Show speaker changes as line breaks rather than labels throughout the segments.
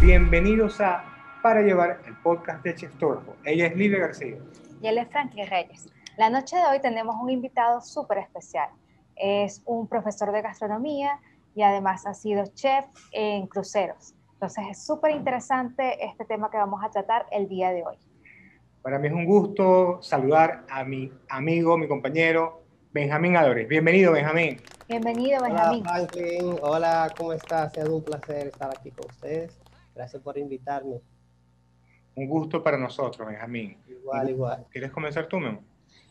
Bienvenidos a Para Llevar, el podcast de Cheftógrafo. Ella es Lidia García.
y él es Franklin Reyes. La noche de hoy tenemos un invitado súper especial. Es un profesor de gastronomía y además ha sido chef en cruceros. Entonces es súper interesante este tema que vamos a tratar el día de hoy.
Para mí es un gusto saludar a mi amigo, mi compañero, Benjamín Álvarez. Bienvenido, Benjamín.
Bienvenido,
Hola
Benjamín.
Franklin, hola, ¿cómo estás? Ha sido un placer estar aquí con ustedes. Gracias por invitarme.
Un gusto para nosotros, Benjamín.
Igual, igual.
¿Quieres comenzar tú, Memo?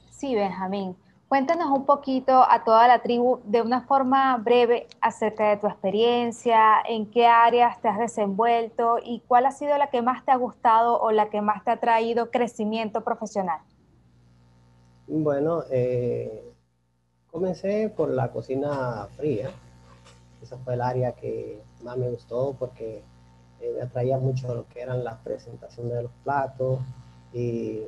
Sí, Benjamín. Cuéntanos un poquito a toda la tribu de una forma breve acerca de tu experiencia, en qué áreas te has desenvuelto y cuál ha sido la que más te ha gustado o la que más te ha traído crecimiento profesional.
Bueno, eh, comencé por la cocina fría. Esa fue el área que más me gustó porque eh, me atraía mucho lo que eran las presentaciones de los platos y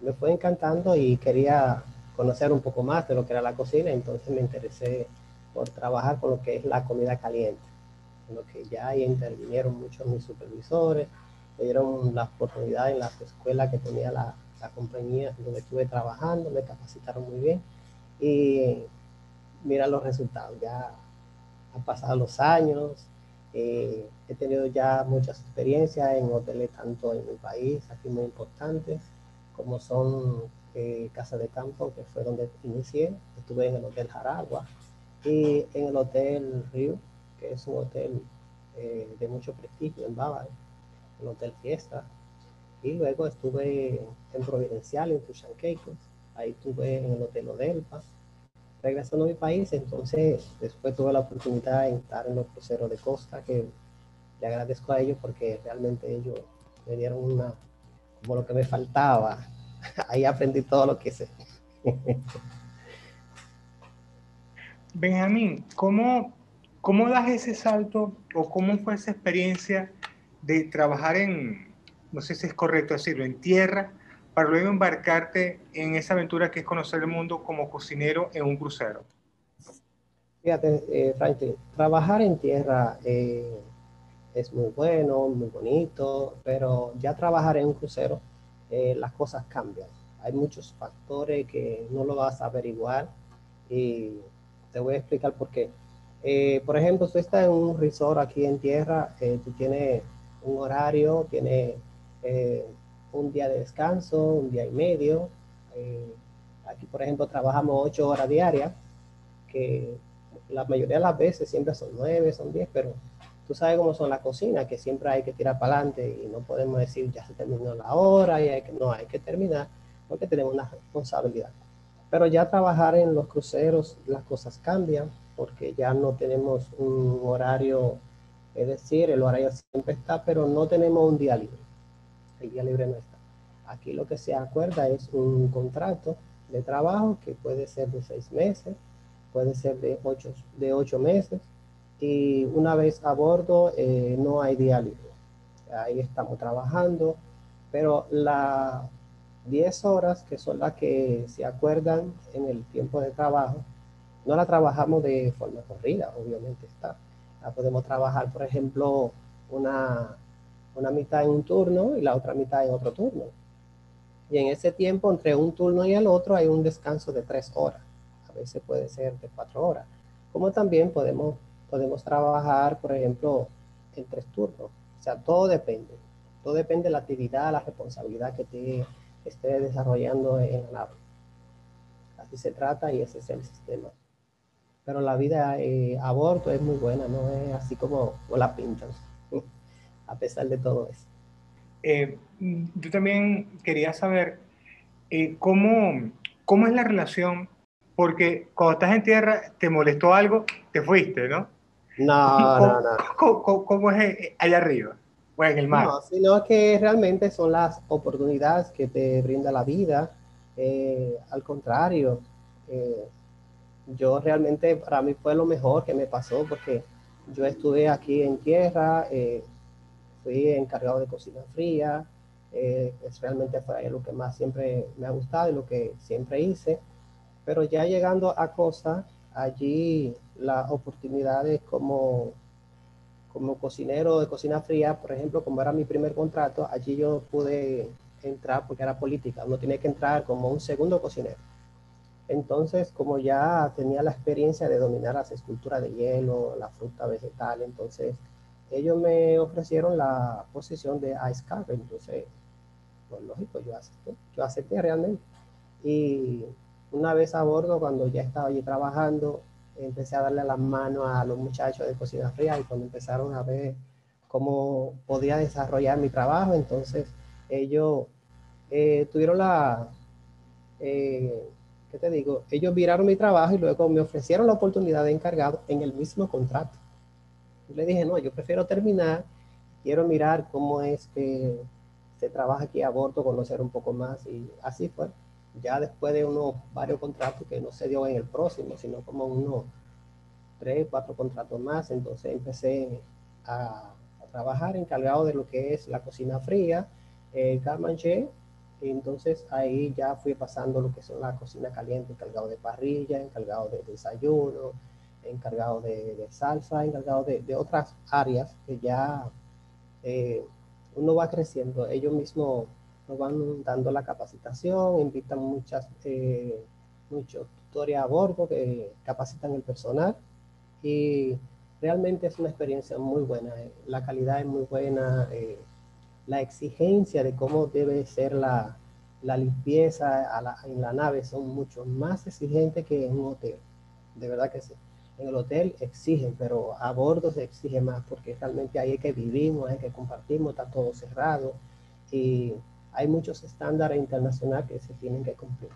me fue encantando y quería conocer un poco más de lo que era la cocina, entonces me interesé por trabajar con lo que es la comida caliente, en lo que ya ahí intervinieron muchos mis supervisores, me dieron la oportunidad en las escuelas que tenía la, la compañía donde estuve trabajando, me capacitaron muy bien y mira los resultados, ya han pasado los años, eh, he tenido ya muchas experiencias en hoteles tanto en mi país, aquí muy importantes, como son eh, Casa de Campo, que fue donde inicié, estuve en el Hotel Jaragua y en el Hotel Río, que es un hotel eh, de mucho prestigio en Bávaro, el Hotel Fiesta, y luego estuve en Providencial, en Tushanquecos, ahí estuve en el Hotel Odelpa, regresando a mi país, entonces después tuve la oportunidad de estar en los cruceros de costa, que le agradezco a ellos porque realmente ellos me dieron una, como lo que me faltaba, ahí aprendí todo lo que sé.
Benjamín, ¿cómo, ¿cómo das ese salto o cómo fue esa experiencia de trabajar en, no sé si es correcto decirlo, en tierra, para luego embarcarte en esa aventura que es conocer el mundo como cocinero en un crucero?
Fíjate, eh, Franklin, trabajar en tierra eh, es muy bueno, muy bonito, pero ya trabajar en un crucero, eh, las cosas cambian. Hay muchos factores que no lo vas a averiguar y te voy a explicar por qué. Eh, por ejemplo, tú estás en un resort aquí en tierra, eh, tú tienes un horario, tienes eh, un día de descanso, un día y medio. Eh, aquí, por ejemplo, trabajamos ocho horas diarias, que la mayoría de las veces siempre son nueve, son diez, pero tú sabes cómo son las cocinas, que siempre hay que tirar para adelante y no podemos decir ya se terminó la hora y no, hay que terminar porque tenemos una responsabilidad. Pero ya trabajar en los cruceros, las cosas cambian porque ya no tenemos un horario, es decir, el horario siempre está, pero no tenemos un día libre. El día libre no está. Aquí lo que se acuerda es un contrato de trabajo que puede ser de seis meses, puede ser de ocho, de ocho meses, y una vez a bordo eh, no hay libre. Ahí estamos trabajando, pero las 10 horas, que son las que se acuerdan en el tiempo de trabajo, no la trabajamos de forma corrida, obviamente está. La podemos trabajar, por ejemplo, una, una mitad en un turno y la otra mitad en otro turno. Y en ese tiempo, entre un turno y el otro, hay un descanso de tres horas. A veces puede ser de cuatro horas. Como también podemos, podemos trabajar, por ejemplo, en tres turnos. O sea, todo depende. Todo depende de la actividad, la responsabilidad que te esté desarrollando en la nave. Así se trata y ese es el sistema. Pero la vida eh, a bordo es muy buena, no es así como, como la pintan, a pesar de todo eso.
Eh, yo también quería saber eh, cómo, cómo es la relación, porque cuando estás en tierra te molestó algo, te fuiste, ¿no?
No, no, no.
¿Cómo, cómo- cómo es eh, allá arriba? O en el mar.
No, sino que realmente son las oportunidades que te brinda la vida. Eh, al contrario, eh, yo realmente para mí fue lo mejor que me pasó porque yo estuve aquí en tierra, eh, fui encargado de cocina fría, es realmente fue lo que más siempre me ha gustado y lo que siempre hice. Pero ya llegando a Costa, allí las oportunidades como, como cocinero de cocina fría, por ejemplo, como era mi primer contrato, allí yo pude entrar porque era política, uno tiene que entrar como un segundo cocinero. Entonces, como ya tenía la experiencia de dominar las esculturas de hielo, la fruta vegetal, entonces ellos me ofrecieron la posición de ice carver, entonces, pues lógico, yo acepté, yo acepté realmente. Y una vez a bordo, cuando ya estaba allí trabajando, empecé a darle las manos a los muchachos de cocina fría y cuando empezaron a ver cómo podía desarrollar mi trabajo, entonces ellos eh, tuvieron la, eh, ¿qué te digo? Ellos miraron mi trabajo y luego me ofrecieron la oportunidad de encargado en el mismo contrato. Yo le dije, no, yo prefiero terminar, quiero mirar cómo es que se trabaja aquí a bordo, conocer un poco más y así fue. Ya después de unos varios contratos que no se dio en el próximo, sino como unos tres, cuatro contratos más, entonces empecé a, a trabajar encargado de lo que es la cocina fría, el eh, entonces ahí ya fui pasando lo que son la cocina caliente, encargado de parrilla, encargado de desayuno, encargado de, salsa, encargado de, otras áreas que ya eh, uno va creciendo. Ellos mismos nos van dando la capacitación, invitan muchas, eh, muchos tutores a bordo que capacitan el personal y realmente es una experiencia muy buena. Eh. La calidad es muy buena. Eh, la exigencia de cómo debe ser la, la limpieza en la nave son mucho más exigentes que en un hotel. De verdad que sí. En el hotel exigen, pero a bordo se exige más porque realmente ahí hay que vivimos, hay que compartimos, está todo cerrado y hay muchos estándares internacionales que se tienen que cumplir.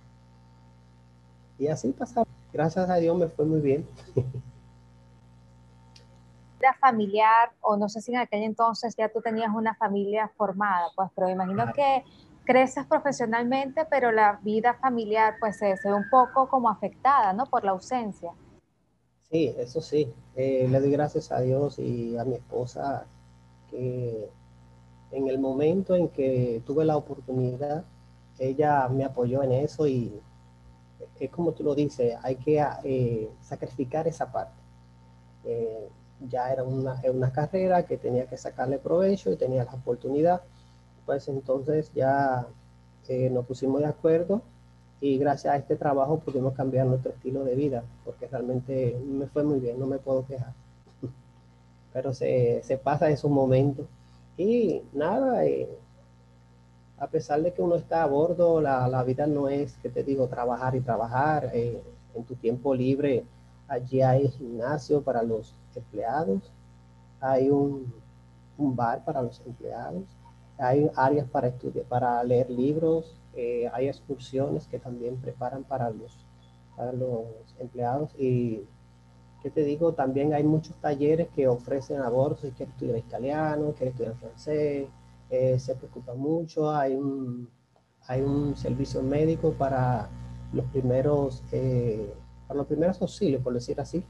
Y así pasa. Gracias a Dios me fue muy bien.
familiar, o no sé si en aquel entonces ya tú tenías una familia formada, pues, pero me imagino que creces profesionalmente, pero la vida familiar pues se, ve un poco como afectada, ¿no? Por la ausencia.
Sí, eso sí. Eh, le doy gracias a Dios y a mi esposa que en el momento en que tuve la oportunidad, ella me apoyó en eso y es como tú lo dices, hay que eh, sacrificar esa parte. Eh, ya era una, una carrera que tenía que sacarle provecho y tenía la oportunidad, pues entonces ya eh, nos pusimos de acuerdo y gracias a este trabajo pudimos cambiar nuestro estilo de vida, porque realmente me fue muy bien, no me puedo quejar. Pero se, se pasa esos momentos. Y nada, eh, a pesar de que uno está a bordo, la, la, vida no es, que te digo, trabajar y trabajar. Eh, en tu tiempo libre, allí hay gimnasio para los empleados, hay un, un bar para los empleados, hay áreas para estudiar, para leer libros, eh, hay excursiones que también preparan para los, para los empleados y ¿qué te digo? También hay muchos talleres que ofrecen a bordo si quieres estudiar italiano, quieres estudiar francés, eh, se preocupa mucho, hay un, hay un servicio médico para los primeros, eh, para los primeros auxilios, por decir así,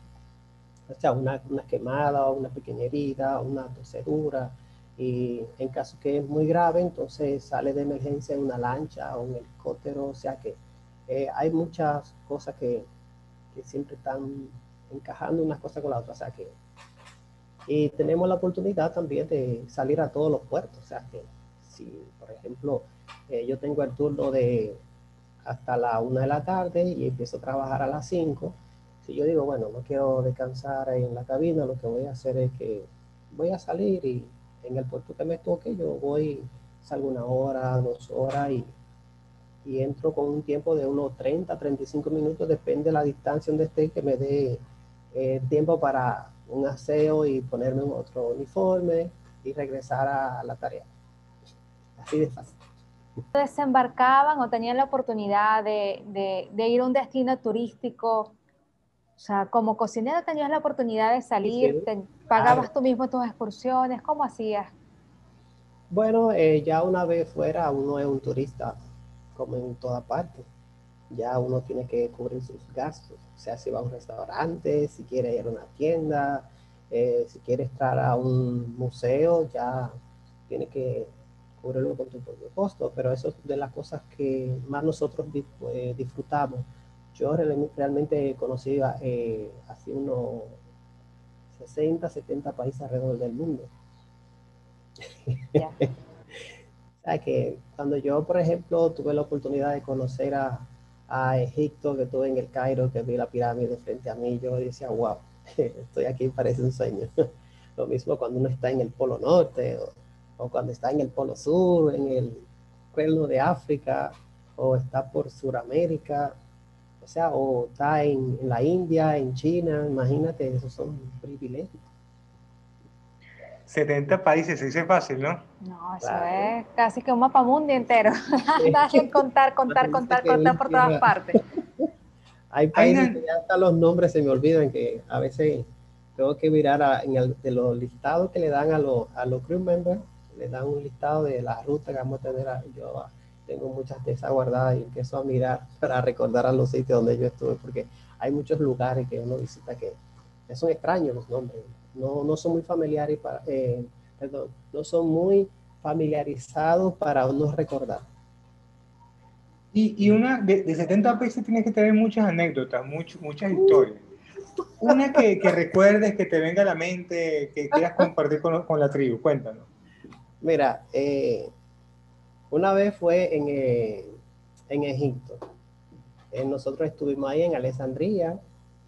o sea, una, una quemada, una pequeña herida, una tosedura, y en caso que es muy grave, entonces sale de emergencia en una lancha o un helicóptero, o sea que eh, hay muchas cosas que, que, siempre están encajando unas cosas con la otra, o sea que y tenemos la oportunidad también de salir a todos los puertos, o sea que si, por ejemplo, eh, yo tengo el turno de hasta la una de la tarde y empiezo a trabajar a las 5, si yo digo, bueno, no quiero descansar en la cabina, lo que voy a hacer es que voy a salir y en el puerto que me toque, yo voy, salgo una hora, dos horas y, y entro con un tiempo de unos 30, 35 minutos, depende de la distancia donde esté, que me dé eh, tiempo para un aseo y ponerme otro uniforme y regresar a la tarea. Así de fácil.
¿Desembarcaban o tenían la oportunidad de, de, de ir a un destino turístico o sea, como cocinero tenías la oportunidad de salir, pagabas tú mismo tus excursiones, ¿cómo hacías?
Bueno, eh, ya una vez fuera, uno es un turista, como en toda parte. Ya uno tiene que cubrir sus gastos. O sea, si va a un restaurante, si quiere ir a una tienda, eh, si quiere estar a un museo, ya tienes que cubrirlo con tu propio costo, pero eso es de las cosas que más nosotros eh, disfrutamos. Yo realmente he conocido eh, así unos 60, 70 países alrededor del mundo. o sea que cuando yo, por ejemplo, tuve la oportunidad de conocer a, a Egipto, que estuve en el Cairo, que vi la pirámide frente a mí, yo decía, wow, estoy aquí, parece un sueño. Lo mismo cuando uno está en el Polo Norte o, o cuando está en el Polo Sur, en el cuerno de África, o está por Sudamérica, o sea, o está en, en, la India, en China, imagínate, esos son privilegios.
70 países, se dice fácil, ¿no?
No, eso claro. es casi que un mapa mundi entero. Dale, contar, contar, contar, contar por todas partes.
Hay países que ya hasta los nombres se me olvidan, que a veces tengo que mirar a, en el, de los listados que le dan a, los a los crew members, le dan un listado de la ruta que vamos a tener. Yo tengo muchas de esas guardadas y empiezo a mirar para recordar a los sitios donde yo estuve, porque hay muchos lugares que uno visita que, que son extraños los nombres no, no son muy familiares para, eh, perdón, no son muy familiarizados para uno recordar.
Y, y una de, de, 70 países tienes que tener muchas anécdotas, mucho, muchas historias. Una que, que, recuerdes, que te venga a la mente, que quieras compartir con, con la tribu, cuéntanos.
Mira, eh, una vez fue en, eh, en Egipto. Eh, nosotros estuvimos ahí en Alejandría,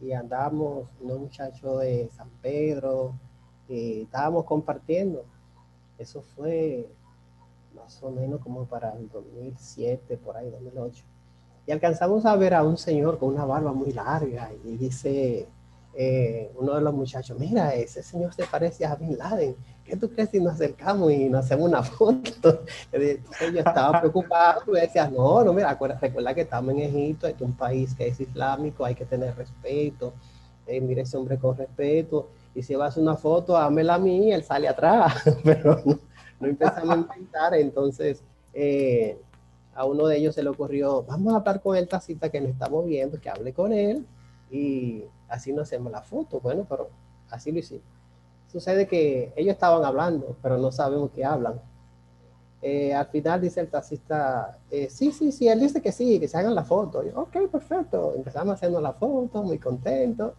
y andábamos unos muchachos de San Pedro y estábamos compartiendo. Eso fue más o menos como para el 2007, por ahí, 2008. Y alcanzamos a ver a un señor con una barba muy larga y dice eh, uno de los muchachos, mira, ese señor se parece a Bin Laden. ¿Qué tú crees si nos acercamos y nos hacemos una foto? Yo estaba preocupado y decía, no, no, mira, recuerda que estamos en Egipto, es un país que es islámico, hay que tener respeto. Eh, mire ese hombre con respeto. Y si vas a una foto, hámela a mí, él sale atrás. Pero no, no empezamos a intentar. Entonces, eh, a uno de ellos se le ocurrió, vamos a hablar con el tacita que nos estamos viendo, que hable con él y así no hacemos la foto. Bueno, pero así lo hicimos. Sucede que ellos estaban hablando, pero no sabemos qué hablan. Eh, al final dice el taxista, eh, sí, sí, sí, él dice que sí, que se hagan la foto. Yo, ok, perfecto. Empezamos haciendo la foto, muy contento.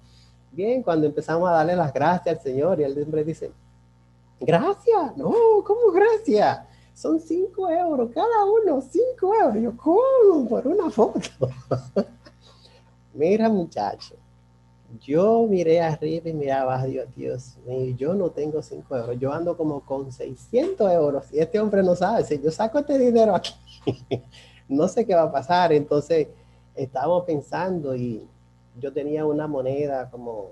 Bien, cuando empezamos a darle las gracias al Señor y el hombre dice, gracias, no, ¿cómo gracias? Son cinco euros cada uno, cinco euros. Yo, ¿cómo? Por una foto. Mira, muchacho, yo miré arriba y miré abajo, Dios, Dios mío, yo no tengo 5 euros, yo ando como con 600 euros y este hombre no sabe, si yo saco este dinero aquí, no sé qué va a pasar. Entonces, estábamos pensando y yo tenía una moneda como,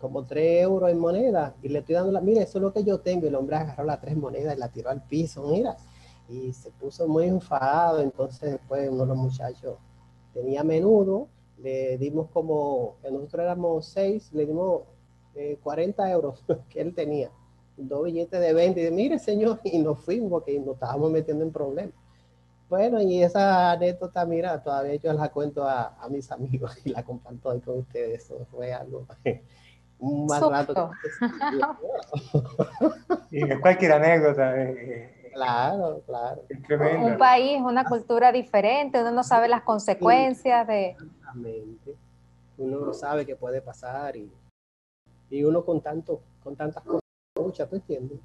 como 3 euros en moneda y le estoy dando la, mira, eso es lo que yo tengo. Y el hombre agarró las tres monedas y la tiró al piso, mira, y se puso muy enfadado. Entonces, después uno de los muchachos tenía menudo le dimos como, que nosotros éramos seis, le dimos eh, 40 euros que él tenía, dos billetes de 20, y de, mire señor, y nos fuimos porque nos estábamos metiendo en problemas. Bueno, y esa anécdota, mira, todavía yo la cuento a, a mis amigos y la comparto ahí con ustedes, eso fue algo un más rato.
y cualquier anécdota. Eh,
Claro, claro.
Un país, una cultura diferente, uno no sabe las consecuencias de...
Exactamente. Uno no sabe qué puede pasar y, y uno con, tanto, con tantas cosas, muchas, ¿tú entiendes?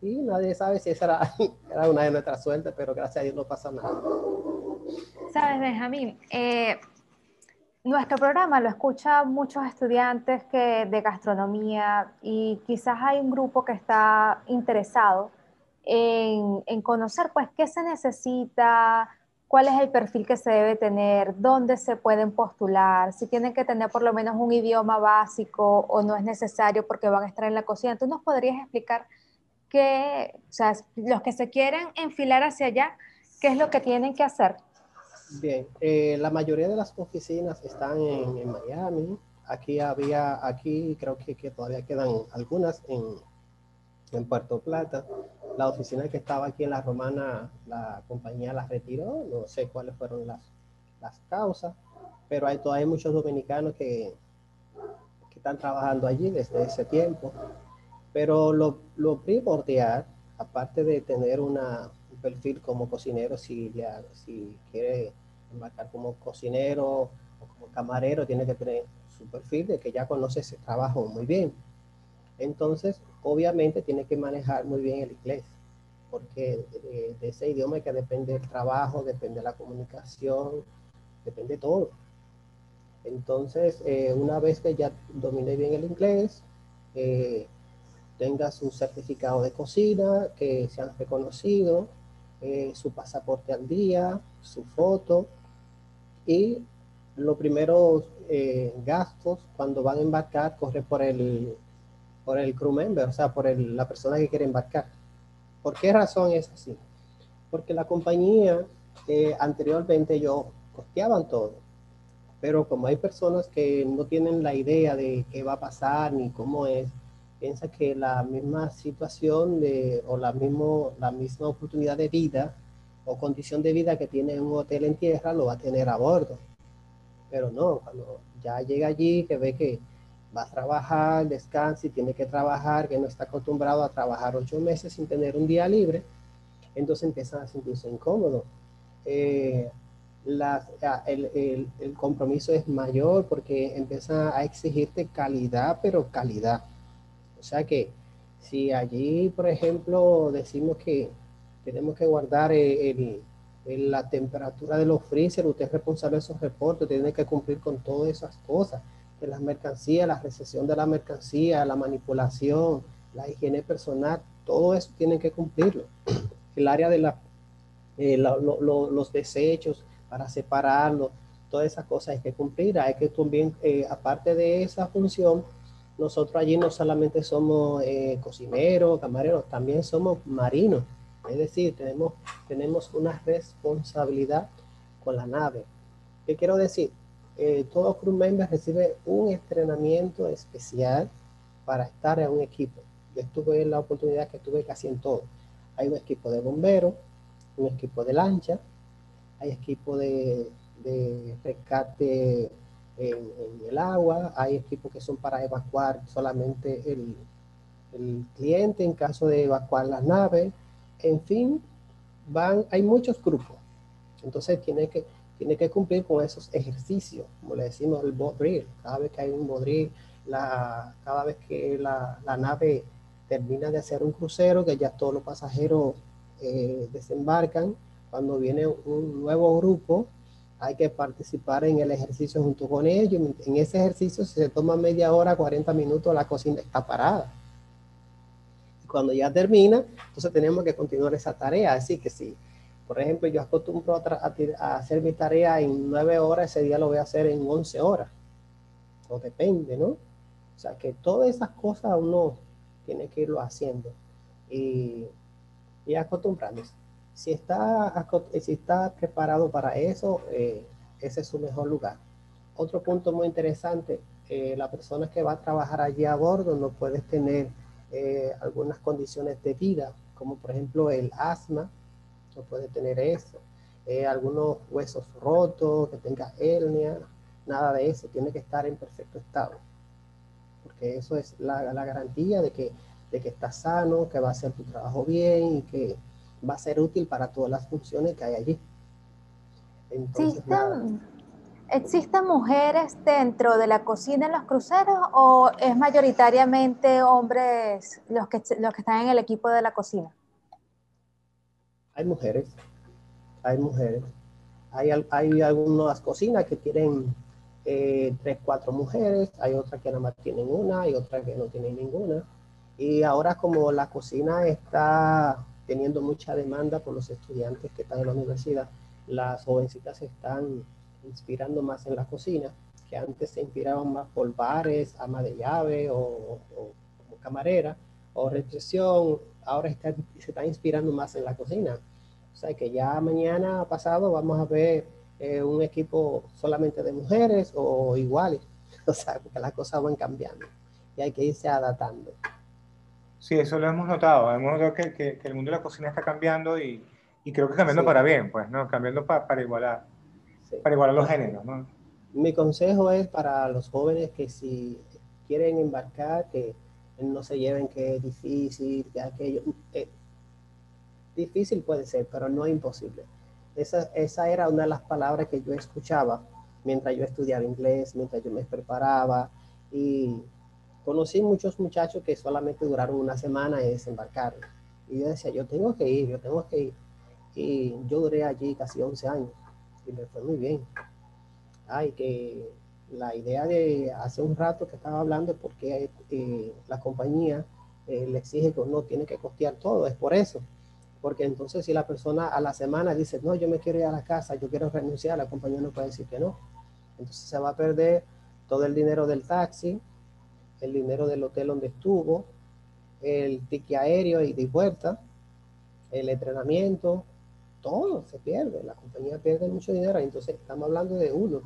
Y nadie sabe si esa era, era una de nuestras suertes, pero gracias a Dios no pasa nada.
Sabes, Benjamín, eh, nuestro programa lo escuchan muchos estudiantes que, de gastronomía y quizás hay un grupo que está interesado en, en, conocer pues qué se necesita, cuál es el perfil que se debe tener, dónde se pueden postular, si tienen que tener por lo menos un idioma básico o no es necesario porque van a estar en la cocina. ¿Tú nos podrías explicar qué, o sea, los que se quieren enfilar hacia allá, qué es lo que tienen que hacer?
Bien, eh, la mayoría de las oficinas están en, en, Miami. Aquí había, aquí creo que, que todavía quedan algunas en, en Puerto Plata. La oficina que estaba aquí en La Romana, la compañía la retiró, no sé cuáles fueron las, las causas, pero hay todavía muchos dominicanos que, que están trabajando allí desde ese tiempo. Pero lo, lo primordial aparte de tener una, un perfil como cocinero, si, si quiere embarcar como cocinero o como camarero, tiene que tener su perfil de que ya conoce ese trabajo muy bien. Entonces, obviamente tiene que manejar muy bien el inglés, porque de, ese idioma que depende el trabajo, depende la comunicación, depende todo. Entonces, eh, una vez que ya domine bien el inglés, eh, tenga su certificado de cocina, que se han reconocido, eh, su pasaporte al día, su foto y los primeros gastos cuando van a embarcar corre por el por el crew member, o sea, por la persona que quiere embarcar. ¿Por qué razón es así? Porque la compañía eh, anteriormente ellos costeaban todo, pero como hay personas que no tienen la idea de qué va a pasar ni cómo es, piensa que la misma situación de, o la, mismo, la misma oportunidad de vida o condición de vida que tiene un hotel en tierra lo va a tener a bordo. Pero no, cuando ya llega allí, que ve que va a trabajar, descansa y tiene que trabajar, que no está acostumbrado a trabajar ocho meses sin tener un día libre, entonces empiezan a sentirse incómodos. Eh, el, el, compromiso es mayor porque empieza a exigirte calidad, pero calidad. O sea que si allí, por ejemplo, decimos que tenemos que guardar el, la temperatura de los freezer, usted es responsable de esos reportes, tiene que cumplir con todas esas cosas las mercancías, la recesión de la mercancía, la manipulación, la higiene personal, todo eso tienen que cumplirlo. El área de eh, los desechos para separarlo, todas esas cosas hay que cumplir. Hay que también, eh, aparte de esa función, nosotros allí no solamente somos eh, cocineros, camareros, también somos marinos. Es decir, tenemos, tenemos una responsabilidad con la nave. ¿Qué quiero decir? Eh, todo crew member recibe un entrenamiento especial para estar en un equipo. Yo estuve en la oportunidad que estuve casi en todo. Hay un equipo de bomberos, un equipo de lancha, hay equipo de, rescate en, el agua, hay equipos que son para evacuar solamente el, el cliente en caso de evacuar las naves. En fin, van, hay muchos grupos. Entonces tiene que, tiene que cumplir con esos ejercicios, como le decimos el bodril. Cada vez que hay un bodril, la, cada vez que la, la, nave termina de hacer un crucero, que ya todos los pasajeros eh, desembarcan, cuando viene un nuevo grupo, hay que participar en el ejercicio junto con ellos. En ese ejercicio, si se toma media hora, 40 minutos, la cocina está parada. Y cuando ya termina, entonces tenemos que continuar esa tarea. Así que sí por ejemplo, yo acostumbro a, hacer mi tarea en nueve horas, ese día lo voy a hacer en once horas. O depende, ¿no? O sea, que todas esas cosas uno tiene que irlo haciendo y, y acostumbrándose. Si está, si está preparado para eso, eh, ese es su mejor lugar. Otro punto muy interesante, eh, la persona que va a trabajar allí a bordo no puede tener eh, algunas condiciones de vida, como por ejemplo el asma, puede tener eso. Eh, algunos huesos rotos, que tenga hernia, nada de eso, tiene que estar en perfecto estado. Porque eso es la, garantía de que, de que está sano, que va a hacer tu trabajo bien y que va a ser útil para todas las funciones que hay allí.
¿Existen, ¿Existen mujeres dentro de la cocina en los cruceros o es mayoritariamente hombres los que, los que están en el equipo de la cocina?
Hay mujeres, hay mujeres. Hay, hay algunas cocinas que tienen eh, tres, cuatro mujeres, hay otras que nada más tienen una, hay otras que no tienen ninguna. Y ahora como la cocina está teniendo mucha demanda por los estudiantes que están en la universidad, las jovencitas se están inspirando más en la cocina, que antes se inspiraban más por bares, ama de llave o, camarera o represión, ahora se está inspirando más en la cocina. O sea que ya mañana pasado vamos a ver eh, un equipo solamente de mujeres o iguales. O sea, porque las cosas van cambiando y hay que irse adaptando.
Sí, eso lo hemos notado. Hemos notado que, que, el mundo de la cocina está cambiando y, y creo que cambiando para bien, pues, ¿no? Cambiando para igualar, para igualar los géneros, ¿no?
Mi consejo es para los jóvenes que si quieren embarcar, que no se lleven que es difícil, que aquello. Eh, Difícil puede ser, pero no imposible. Esa, esa era una de las palabras que yo escuchaba mientras yo estudiaba inglés, mientras yo me preparaba y conocí muchos muchachos que solamente duraron una semana en desembarcar. Y yo decía, yo tengo que ir, yo tengo que ir. Y yo duré allí casi 11 años y me fue muy bien. Ay, que la idea de hace un rato que estaba hablando es porque eh, la compañía eh, le exige que uno tiene que costear todo, es por eso. Porque entonces si la persona a la semana dice, no, yo me quiero ir a la casa, yo quiero renunciar, la compañía no puede decir que no. Entonces se va a perder todo el dinero del taxi, el dinero del hotel donde estuvo, el ticket aéreo y de vuelta, el entrenamiento, todo se pierde. La compañía pierde mucho dinero. Entonces estamos hablando de uno.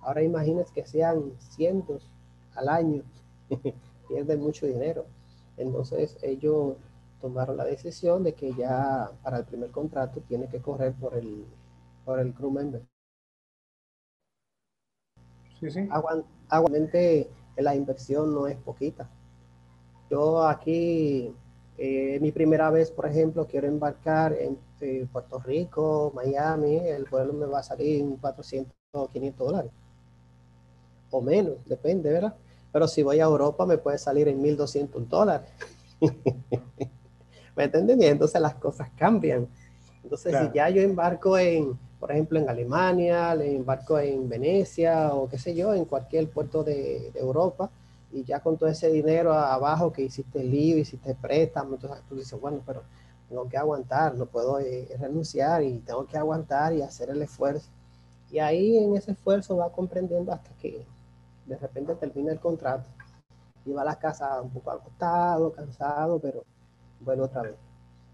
Ahora imagínense que sean cientos al año. Pierden mucho dinero. Entonces ellos tomaron la decisión de que ya para el primer contrato tiene que correr por el, por el crew member.
Sí, sí.
Aguante, la inversión no es poquita. Yo aquí, eh, mi primera vez, por ejemplo, quiero embarcar en eh, Puerto Rico, Miami, el vuelo me va a salir en 400 o 500 dólares. O menos, depende, ¿verdad? Pero si voy a Europa me puede salir en 1200 dólares. ¿Me entienden? entonces las cosas cambian. Entonces, si ya yo embarco en, por ejemplo, en Alemania, le embarco en Venecia o qué sé yo, en cualquier puerto de, Europa, y ya con todo ese dinero abajo que hiciste el lío, hiciste préstamo, entonces tú dices, bueno, pero tengo que aguantar, no puedo eh, renunciar y tengo que aguantar y hacer el esfuerzo. Y ahí en ese esfuerzo va comprendiendo hasta que de repente termina el contrato y va a la casa un poco agotado, cansado, pero bueno, otra vez.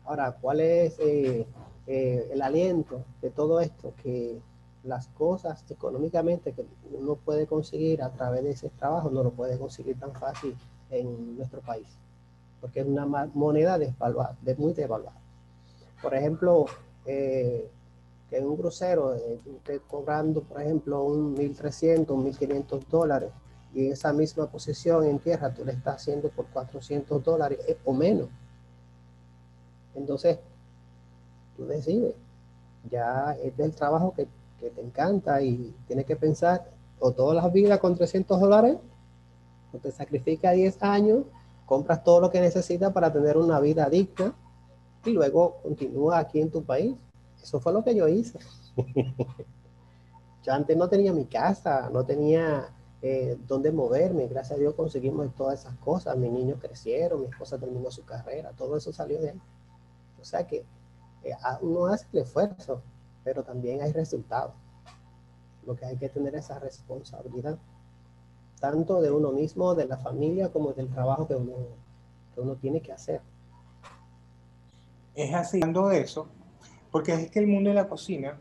Ahora, ¿cuál es eh, eh, el aliento de todo esto? Que las cosas económicamente que uno puede conseguir a través de ese trabajo no lo puede conseguir tan fácil en nuestro país, porque es una moneda desvaluada, de muy devaluada. Por ejemplo, eh, que en un crucero esté cobrando, por ejemplo, un 1.300, 1.500 dólares, y esa misma posición en tierra tú le estás haciendo por 400 dólares o menos. Entonces, tú decides, ya es el trabajo que, te encanta y tienes que pensar o todas las vidas con 300 dólares, o te sacrificas 10 años, compras todo lo que necesitas para tener una vida digna y luego continúa aquí en tu país. Eso fue lo que yo hice. yo antes no tenía mi casa, no tenía eh, dónde moverme. Gracias a Dios conseguimos todas esas cosas. Mis niños crecieron, mi esposa terminó su carrera, todo eso salió de ahí. O sea que eh, uno hace el esfuerzo, pero también hay resultados. Lo que hay que tener esa responsabilidad, tanto de uno mismo, de la familia, como del trabajo que uno, que uno tiene que hacer.
Es así, hablando de eso, porque es que el mundo de la cocina,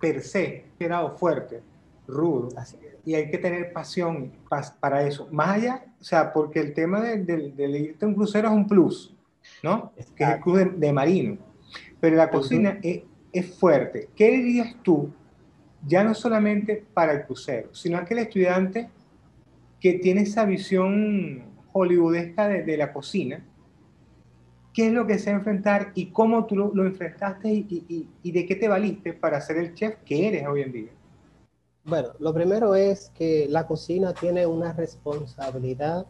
per se, quedado fuerte, rudo, y hay que tener pasión para eso. Más allá, o sea, porque el tema de, de irte a un crucero es un plus, ¿no? Que es el club de, marino. Pero la cocina es, es, fuerte. ¿Qué dirías tú, ya no solamente para el crucero, sino aquel estudiante que tiene esa visión hollywoodesca de, la cocina? ¿Qué es lo que se va a enfrentar y cómo tú lo, enfrentaste y, y, y, de qué te valiste para ser el chef que eres hoy en día?
Bueno, lo primero es que la cocina tiene una responsabilidad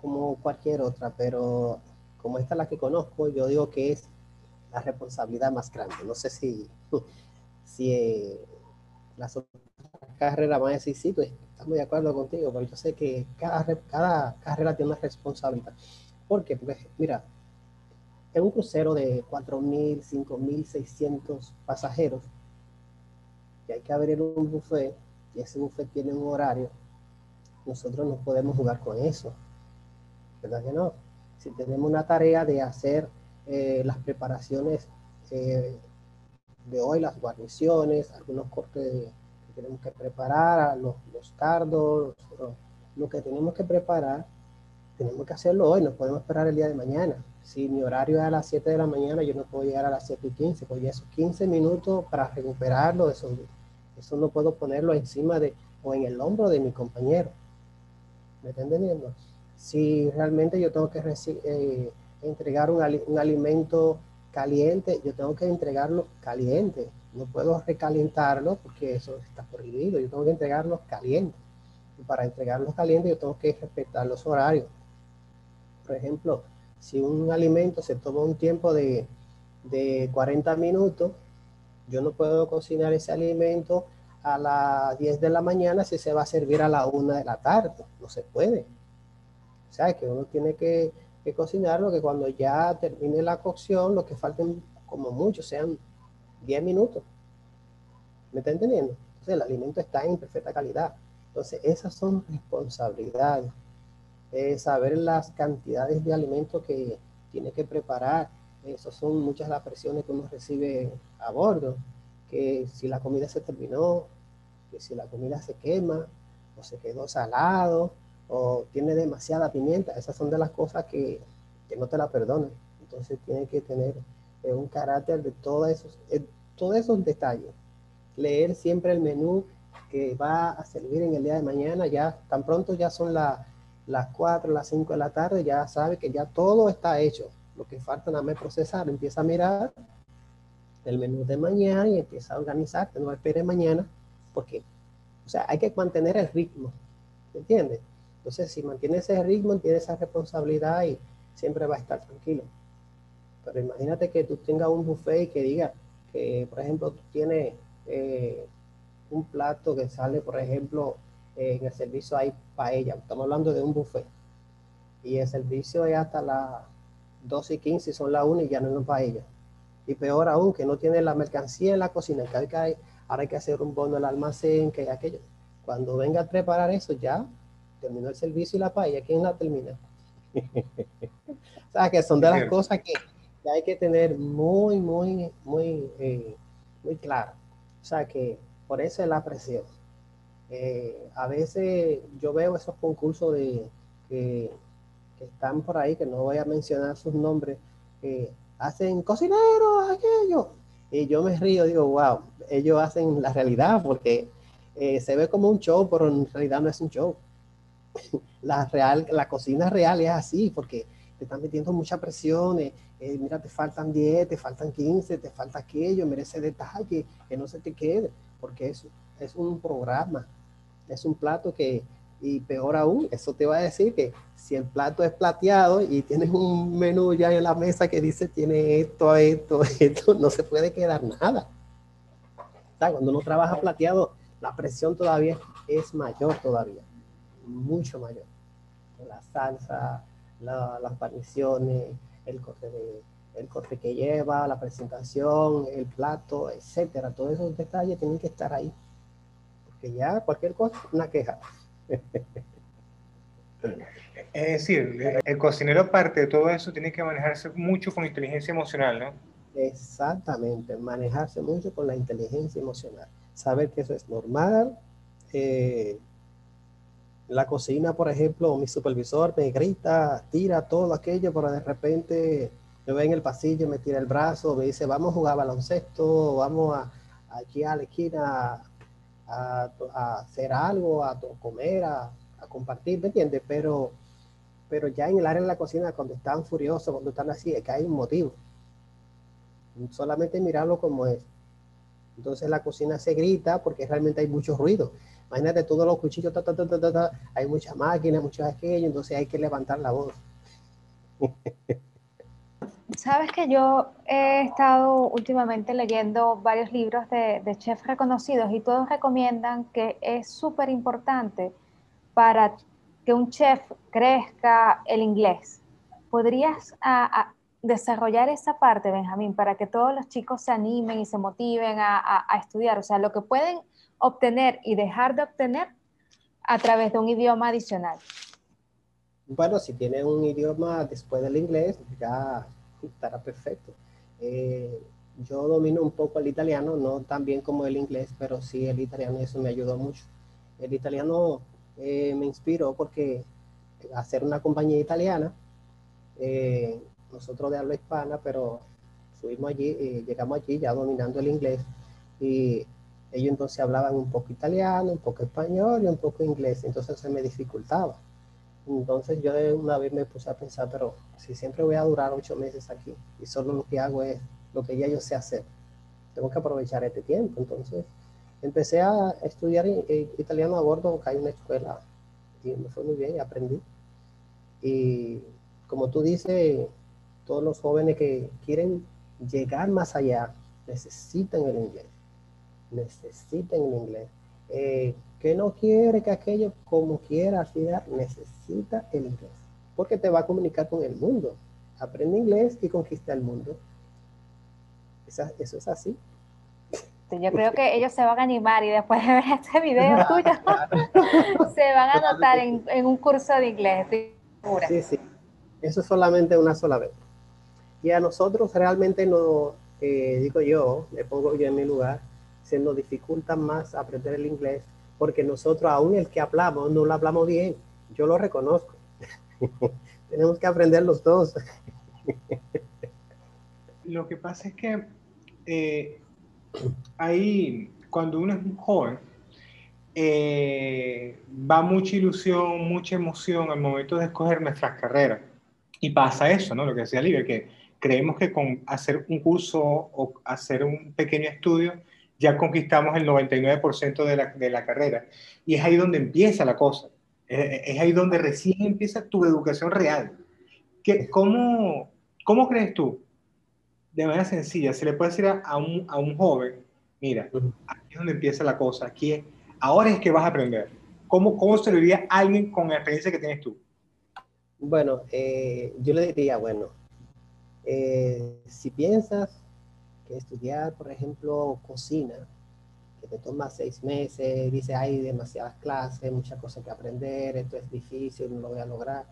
como cualquier otra, pero como esta es la que conozco, yo digo que es la responsabilidad más grande. No sé si, si eh, las otras carreras van a decir, sí, pues, estamos de acuerdo contigo, pero yo sé que cada, cada carrera tiene una responsabilidad. ¿Por qué? Porque, mira, en un crucero de 4.000, 5.600 pasajeros, y hay que abrir un buffet, y ese buffet tiene un horario, nosotros no podemos jugar con eso. ¿Verdad que no? Si tenemos una tarea de hacer eh, las preparaciones eh, de hoy, las guarniciones, algunos cortes que tenemos que preparar, los, los cardos, lo que tenemos que preparar, tenemos que hacerlo hoy, no podemos esperar el día de mañana. Si mi horario es a las 7 de la mañana, yo no puedo llegar a las 7 y 15, pues esos 15 minutos para recuperarlo, eso, eso no puedo ponerlo encima de o en el hombro de mi compañero. ¿Me está entendiendo? Si realmente yo tengo que eh, entregar un, alimento caliente, yo tengo que entregarlo caliente. No puedo recalentarlo porque eso está prohibido. Yo tengo que entregarlo caliente. Y para entregarlos caliente yo tengo que respetar los horarios. Por ejemplo, si un alimento se toma un tiempo de, de 40 minutos, yo no puedo cocinar ese alimento a las 10 de la mañana si se va a servir a la 1 de la tarde. No se puede. O sea, que uno tiene que, que cocinarlo, que cuando ya termine la cocción, lo que falten como mucho sean 10 minutos. ¿Me está entendiendo? Entonces el alimento está en perfecta calidad. Entonces esas son responsabilidades. saber las cantidades de alimento que tiene que preparar. Esas son muchas las presiones que uno recibe a bordo. Que si la comida se terminó, que si la comida se quema, o se quedó salado, o tiene demasiada pimienta. Esas son de las cosas que, que no te la perdonan. Entonces tiene que tener eh, un carácter de todos esos, eh, todos esos detalles. Leer siempre el menú que va a servir en el día de mañana, ya tan pronto ya son las 4, las 5 de la tarde, ya sabe que ya todo está hecho. Lo que falta nada más procesar, empieza a mirar el menú de mañana y empieza a organizarte, no espere mañana, porque, o sea, hay que mantener el ritmo, ¿me entiendes? Entonces, si mantiene ese ritmo, tiene esa responsabilidad y siempre va a estar tranquilo. Pero imagínate que tú tengas un buffet y que diga que, por ejemplo, tú tienes eh, un plato que sale, por ejemplo, en el servicio hay paella. Estamos hablando de un buffet. Y el servicio es hasta las 12 y 15, son las 1 y ya no es paella. Y peor aún, que no tiene la mercancía en la cocina, que hay que, ahora hay que hacer un bono el almacén, que hay aquello. Cuando venga a preparar eso, ya terminó el servicio y la paella, ¿quién la termina? o sea, que son de las cosas que, hay que tener muy, muy, muy, eh, muy claro. O sea, que por eso es la presión. Eh, a veces yo veo esos concursos de, que, están por ahí, que no voy a mencionar sus nombres, que hacen cocineros, aquello. Y yo me río, digo, wow, ellos hacen la realidad porque eh, se ve como un show, pero en realidad no es un show. La, real, cocina real es así porque te están metiendo mucha presión. Eh, mira, te faltan 10, te faltan 15, te falta aquello, merece detalle, que no se te quede porque es, es un programa, es un plato que, y peor aún, eso te va a decir que si el plato es plateado y tienes un menú ya en la mesa que dice tiene esto, esto, esto, no se puede quedar nada. cuando uno trabaja plateado, la presión todavía es mayor todavía, mucho mayor. La salsa, las guarniciones, el corte de el corte que lleva, la presentación, el plato, etcétera. Todos esos detalles tienen que estar ahí. Porque ya cualquier cosa, una queja.
Es decir, el cocinero parte de todo eso tiene que manejarse mucho con inteligencia emocional, ¿no?
Exactamente, manejarse mucho con la inteligencia emocional. Saber que eso es normal. Eh, la cocina, por ejemplo, mi supervisor me grita, tira todo aquello, pero de repente me ve en el pasillo, me tira el brazo, me dice, vamos a jugar baloncesto, vamos a, aquí a la esquina a, hacer algo, a comer, a, compartir, ¿me entiendes? Pero, pero ya en el área de la cocina, cuando están furiosos, cuando están así, es que hay un motivo. Solamente mirarlo como es. Entonces la cocina se grita porque realmente hay mucho ruido. Imagínate todos los cuchillos, hay muchas máquinas, muchas aquello, entonces hay que levantar la voz.
Sabes que yo he estado últimamente leyendo varios libros de, chefs reconocidos y todos recomiendan que es súper importante para que un chef crezca el inglés. ¿Podrías desarrollar esa parte, Benjamín, para que todos los chicos se animen y se motiven a, a estudiar? O sea, lo que pueden obtener y dejar de obtener a través de un idioma adicional.
Bueno, si tiene un idioma después del inglés, ya estará perfecto. Eh, yo domino un poco el italiano, no tan bien como el inglés, pero sí el italiano, eso me ayudó mucho. El italiano eh, me inspiró porque hacer una compañía italiana, eh, nosotros de habla hispana, pero fuimos allí, llegamos allí ya dominando el inglés y ellos entonces hablaban un poco italiano, un poco español y un poco inglés, entonces se me dificultaba. Entonces yo una vez me puse a pensar, pero si siempre voy a durar ocho meses aquí y solo lo que hago es lo que ya yo sé hacer, tengo que aprovechar este tiempo. Entonces empecé a estudiar italiano a bordo, hay una escuela y me fue muy bien y aprendí. Y como tú dices, todos los jóvenes que quieren llegar más allá necesitan el inglés, necesitan el inglés. Eh, que no quiere que aquello como quiera al final necesita el inglés, porque te va a comunicar con el mundo. Aprende inglés y conquista el mundo. eso es así.
Yo creo que ellos se van a animar y después de ver este video tuyo, se van a anotar en, un curso de inglés,
Sí, sí. Eso es solamente una sola vez. Y a nosotros realmente no, eh, digo yo, me pongo yo en mi lugar, se nos dificulta más aprender el inglés porque nosotros, aún el que hablamos, no lo hablamos bien. Yo lo reconozco. Tenemos que aprender los dos.
lo que pasa es que eh, ahí, cuando uno es un joven, eh, va mucha ilusión, mucha emoción al momento de escoger nuestras carreras. Y pasa eso, ¿no? Lo que decía Libre, que creemos que con hacer un curso o hacer un pequeño estudio ya conquistamos el 99% de la, de la, carrera. Y es ahí donde empieza la cosa. Es, ahí donde recién empieza tu educación real. ¿Qué, cómo, ¿Cómo crees tú, de manera sencilla, se le puede decir a, un, a un, joven, mira, aquí es donde empieza la cosa, aquí ahora es que vas a aprender? ¿Cómo, cómo se lo diría a alguien con la experiencia que tienes tú?
Bueno, eh, yo le diría, bueno, eh, si piensas que estudiar, por ejemplo, cocina, que te toma seis meses, dice, hay demasiadas clases, muchas cosas que aprender, esto es difícil, no lo voy a lograr.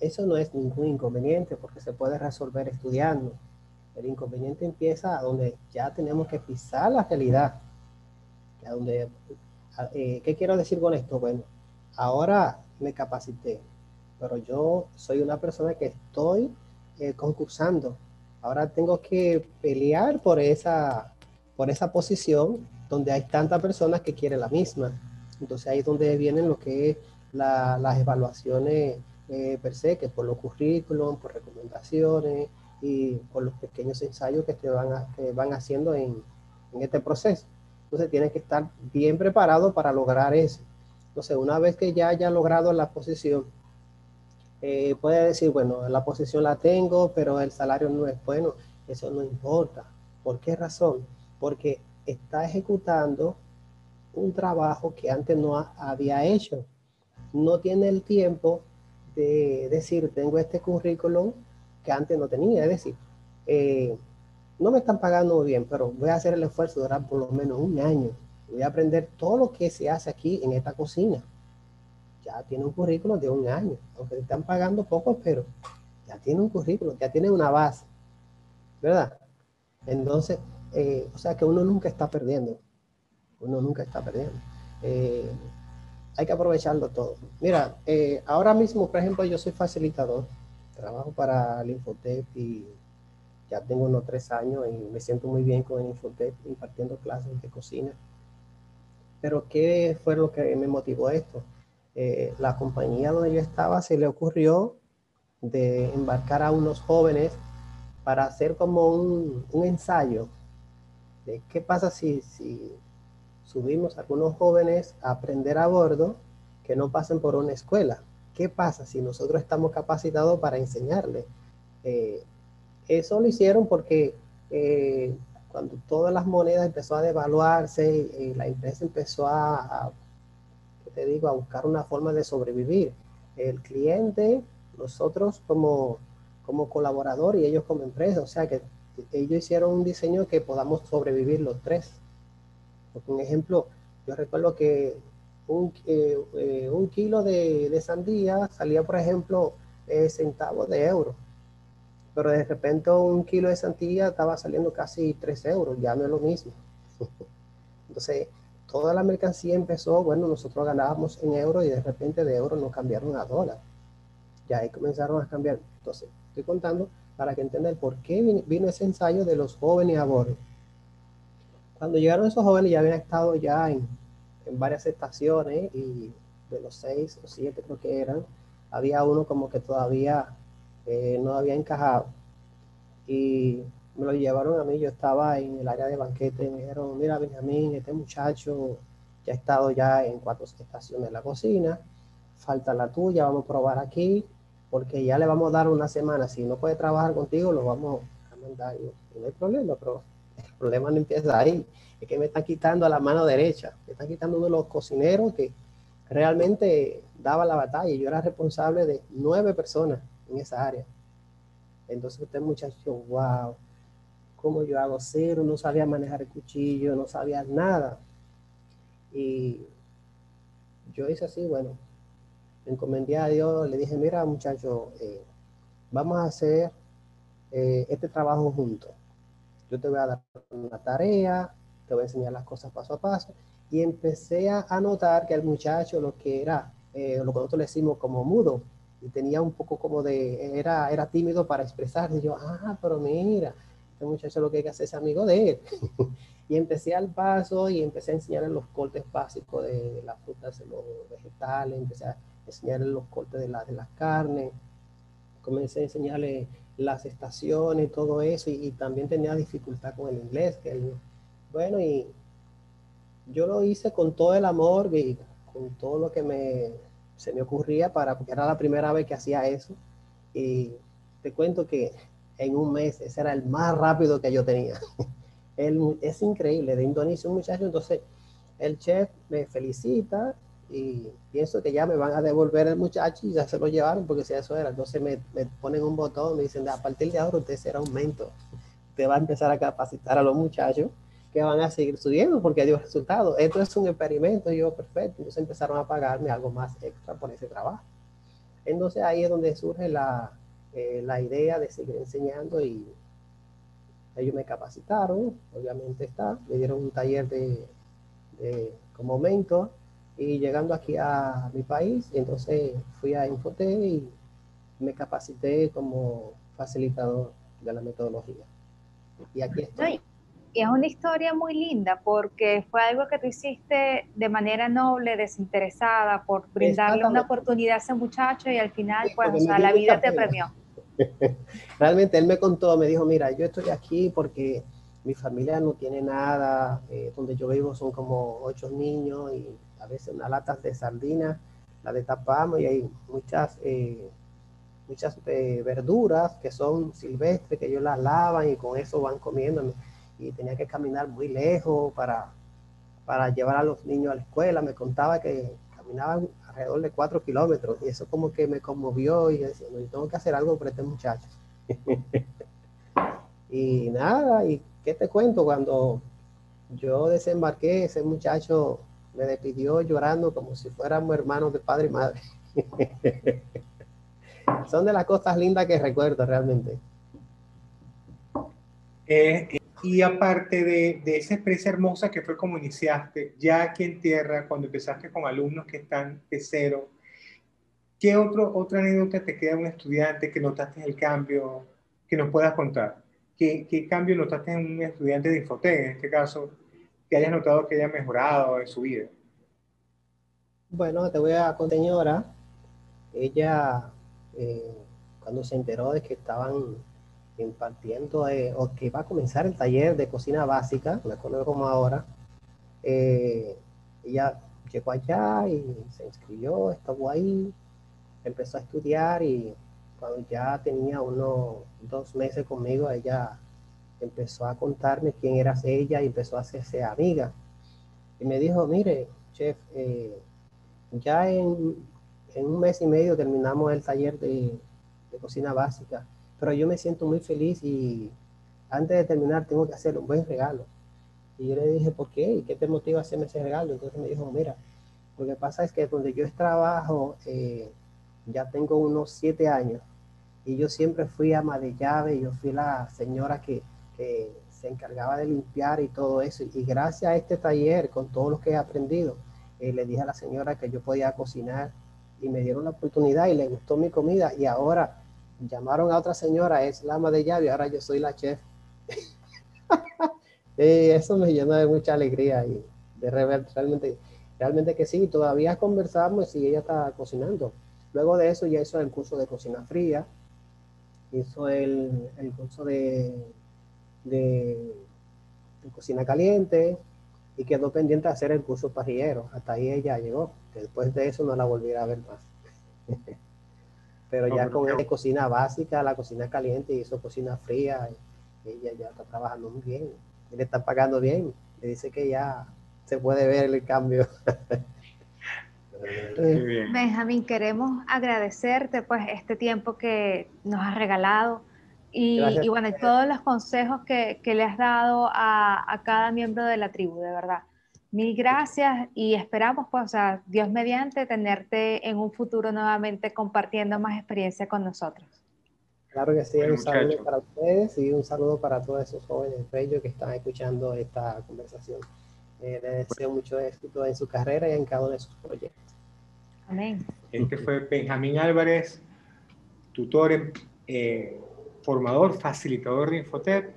Eso no es ningún inconveniente porque se puede resolver estudiando. El inconveniente empieza a donde ya tenemos que pisar la realidad. A donde, eh, ¿Qué quiero decir con esto? Bueno, ahora me capacité, pero yo soy una persona que estoy eh, concursando Ahora tengo que pelear por esa, por esa posición donde hay tantas personas que quieren la misma. Entonces ahí es donde vienen lo que es las evaluaciones eh, per se, que por los currículum, por recomendaciones y por los pequeños ensayos que van, van haciendo en, en este proceso. Entonces tienes que estar bien preparado para lograr eso. Entonces una vez que ya haya logrado la posición, eh, puede decir, bueno, la posición la tengo, pero el salario no es bueno. Eso no importa. ¿Por qué razón? Porque está ejecutando un trabajo que antes no había hecho. No tiene el tiempo de decir, tengo este currículum que antes no tenía. Es decir, eh, no me están pagando bien, pero voy a hacer el esfuerzo de durar por lo menos un año. Voy a aprender todo lo que se hace aquí en esta cocina ya tiene un currículum de un año, aunque están pagando poco, pero ya tiene un currículum, ya tiene una base, ¿verdad? Entonces, eh, o sea que uno nunca está perdiendo, uno nunca está perdiendo. Eh, hay que aprovecharlo todo. Mira, eh, ahora mismo, por ejemplo, yo soy facilitador, trabajo para el Infotep y ya tengo unos tres años y me siento muy bien con el Infotep impartiendo clases de cocina. Pero ¿qué fue lo que me motivó esto? Eh, la compañía donde yo estaba se le ocurrió de embarcar a unos jóvenes para hacer como un, ensayo de qué pasa si, si subimos a algunos jóvenes a aprender a bordo que no pasen por una escuela. ¿Qué pasa si nosotros estamos capacitados para enseñarles? Eh, eso lo hicieron porque eh, cuando todas las monedas empezó a devaluarse, la empresa empezó a te digo, a buscar una forma de sobrevivir. El cliente, nosotros como, como colaborador y ellos como empresa, o sea que ellos hicieron un diseño que podamos sobrevivir los tres. Por un ejemplo, yo recuerdo que un, eh, eh, un kilo de, de, sandía salía, por ejemplo, eh, centavos de euro. Pero de repente un kilo de sandía estaba saliendo casi 3 euros, ya no es lo mismo. Entonces, toda la mercancía empezó, bueno, nosotros ganábamos en euros y de repente de euros nos cambiaron a dólar. Ya ahí comenzaron a cambiar. Entonces, estoy contando para que entiendan por qué vino ese ensayo de los jóvenes a bordo. Cuando llegaron esos jóvenes ya habían estado ya en, en varias estaciones y de los seis o siete creo que eran, había uno como que todavía eh, no había encajado. Y me lo llevaron a mí, yo estaba en el área de banquete y me dijeron, mira Benjamín, este muchacho ya ha estado ya en cuatro estaciones de la cocina, falta la tuya, vamos a probar aquí, porque ya le vamos a dar una semana, si no puede trabajar contigo, lo vamos a mandar. No hay problema, pero el problema no empieza ahí, es que me están quitando a la mano derecha, me están quitando uno de los cocineros que realmente daba la batalla, yo era responsable de nueve personas en esa área. Entonces usted muchacho, wow, ¿cómo yo hago cero? No sabía manejar el cuchillo, no sabía nada. Y yo hice así, bueno, me encomendé a Dios, le dije, mira muchacho, eh, vamos a hacer eh, este trabajo juntos. Yo te voy a dar una tarea, te voy a enseñar las cosas paso a paso. Y empecé a notar que el muchacho lo que era, eh, lo que nosotros le decimos como mudo, y tenía un poco como de, era, era tímido para expresarse. Y yo, ah, pero mira, este muchacho lo que hay que hacer es amigo de él. y empecé al paso y empecé a enseñarle los cortes básicos de las frutas, los vegetales, empecé a enseñarle los cortes de, la, de las carnes, comencé a enseñarle las estaciones y todo eso, y, también tenía dificultad con el inglés, que bueno, y yo lo hice con todo el amor y con todo lo que me, se me ocurría para, porque era la primera vez que hacía eso, y te cuento que en un mes. Ese era el más rápido que yo tenía. Él, es increíble, de Indonesia un muchacho. Entonces, el chef me felicita y pienso que ya me van a devolver el muchacho y ya se lo llevaron porque si eso era. Entonces me, ponen un botón, me dicen, a partir de ahora usted será un mentor. Usted va a empezar a capacitar a los muchachos que van a seguir estudiando porque dio resultados. Esto es un experimento, yo, perfecto. Entonces empezaron a pagarme algo más extra por ese trabajo. Entonces ahí es donde surge la, eh, la idea de seguir enseñando y ellos me capacitaron, obviamente está, me dieron un taller de, como mentor y llegando aquí a mi país, entonces fui a Infote y me capacité como facilitador de la metodología. Y aquí estoy.
Y es una historia muy linda porque fue algo que tú hiciste de manera noble, desinteresada, por brindarle una oportunidad a ese muchacho y al final, pues, o sea, la vida te premió.
Realmente él me contó, me dijo, mira, yo estoy aquí porque mi familia no tiene nada, eh, donde yo vivo son como ocho niños y a veces unas latas de sardina, la destapamos y hay muchas, eh, muchas eh, verduras que son silvestres, que ellos las lavan y con eso van comiendo. Y tenía que caminar muy lejos para, para llevar a los niños a la escuela. Me contaba que caminaban alrededor de cuatro kilómetros y eso como que me conmovió y decía, yo tengo que hacer algo por este muchacho. y nada, y qué te cuento, cuando yo desembarqué, ese muchacho me despidió llorando como si fuéramos hermanos de padre y madre. Son de las cosas lindas que recuerdo realmente.
Eh, y aparte de, de, esa experiencia hermosa que fue como iniciaste, ya aquí en tierra, cuando empezaste con alumnos que están de cero, ¿qué otro, otra anécdota te queda un estudiante que notaste el cambio que nos puedas contar? ¿Qué, qué cambio notaste en un estudiante de Infotec, en este caso, que hayas notado que haya mejorado en su vida?
Bueno, te voy a contar, señora. Ella, eh, cuando se enteró de que estaban impartiendo eh, o que va a comenzar el taller de cocina básica, me acuerdo como ahora. Eh, ella llegó allá y se inscribió, estuvo ahí, empezó a estudiar y cuando ya tenía unos dos meses conmigo, ella empezó a contarme quién era ella y empezó a hacerse amiga. Y me dijo, mire, chef, eh, ya en, un mes y medio terminamos el taller de cocina básica pero yo me siento muy feliz y antes de terminar tengo que hacer un buen regalo. Y yo le dije, ¿por qué? ¿Y qué te motiva a hacerme ese regalo? Entonces me dijo, mira, lo que pasa es que donde yo trabajo, eh, ya tengo unos siete años y yo siempre fui ama de llave, yo fui la señora que, que se encargaba de limpiar y todo eso. Y gracias a este taller, con todo lo que he aprendido, eh, le dije a la señora que yo podía cocinar y me dieron la oportunidad y le gustó mi comida y ahora llamaron a otra señora, es la ama de llave, ahora yo soy la chef. eso me llena de mucha alegría y de realmente, realmente que sí, todavía conversamos y ella está cocinando. luego de eso ya hizo el curso de cocina fría, hizo el, el curso de, de, de cocina caliente y quedó pendiente de hacer el curso parrillero. Hasta ahí ella llegó. Después de eso no la volviera a ver más. Pero
No,
ya con la cocina básica, la cocina caliente, hizo cocina fría, y ella ya está trabajando muy bien. Y le está pagando bien. Le dice que ya se puede ver el cambio.
Benjamín, queremos agradecerte pues este tiempo que nos has regalado y, y bueno, y todos los consejos que, que le has dado a, a cada miembro de la tribu, de verdad. Mil gracias y esperamos pues, o sea, Dios mediante, tenerte en un futuro nuevamente compartiendo más experiencia con nosotros.
Claro que sí,
Bueno,
un saludo
muchacho.
para ustedes y un saludo para todos esos jóvenes bellos que están escuchando esta conversación. Eh, les deseo mucho éxito en su carrera y en cada uno de sus proyectos.
Amén.
Este fue Benjamín Álvarez, tutor, eh, formador, facilitador de Infotep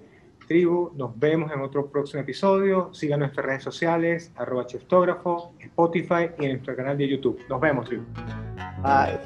tribu. Nos vemos en otro próximo episodio. Sigan nuestras redes sociales, arroba cheftógrafo, Spotify y en nuestro canal de YouTube. Nos vemos, tribu.
Bye.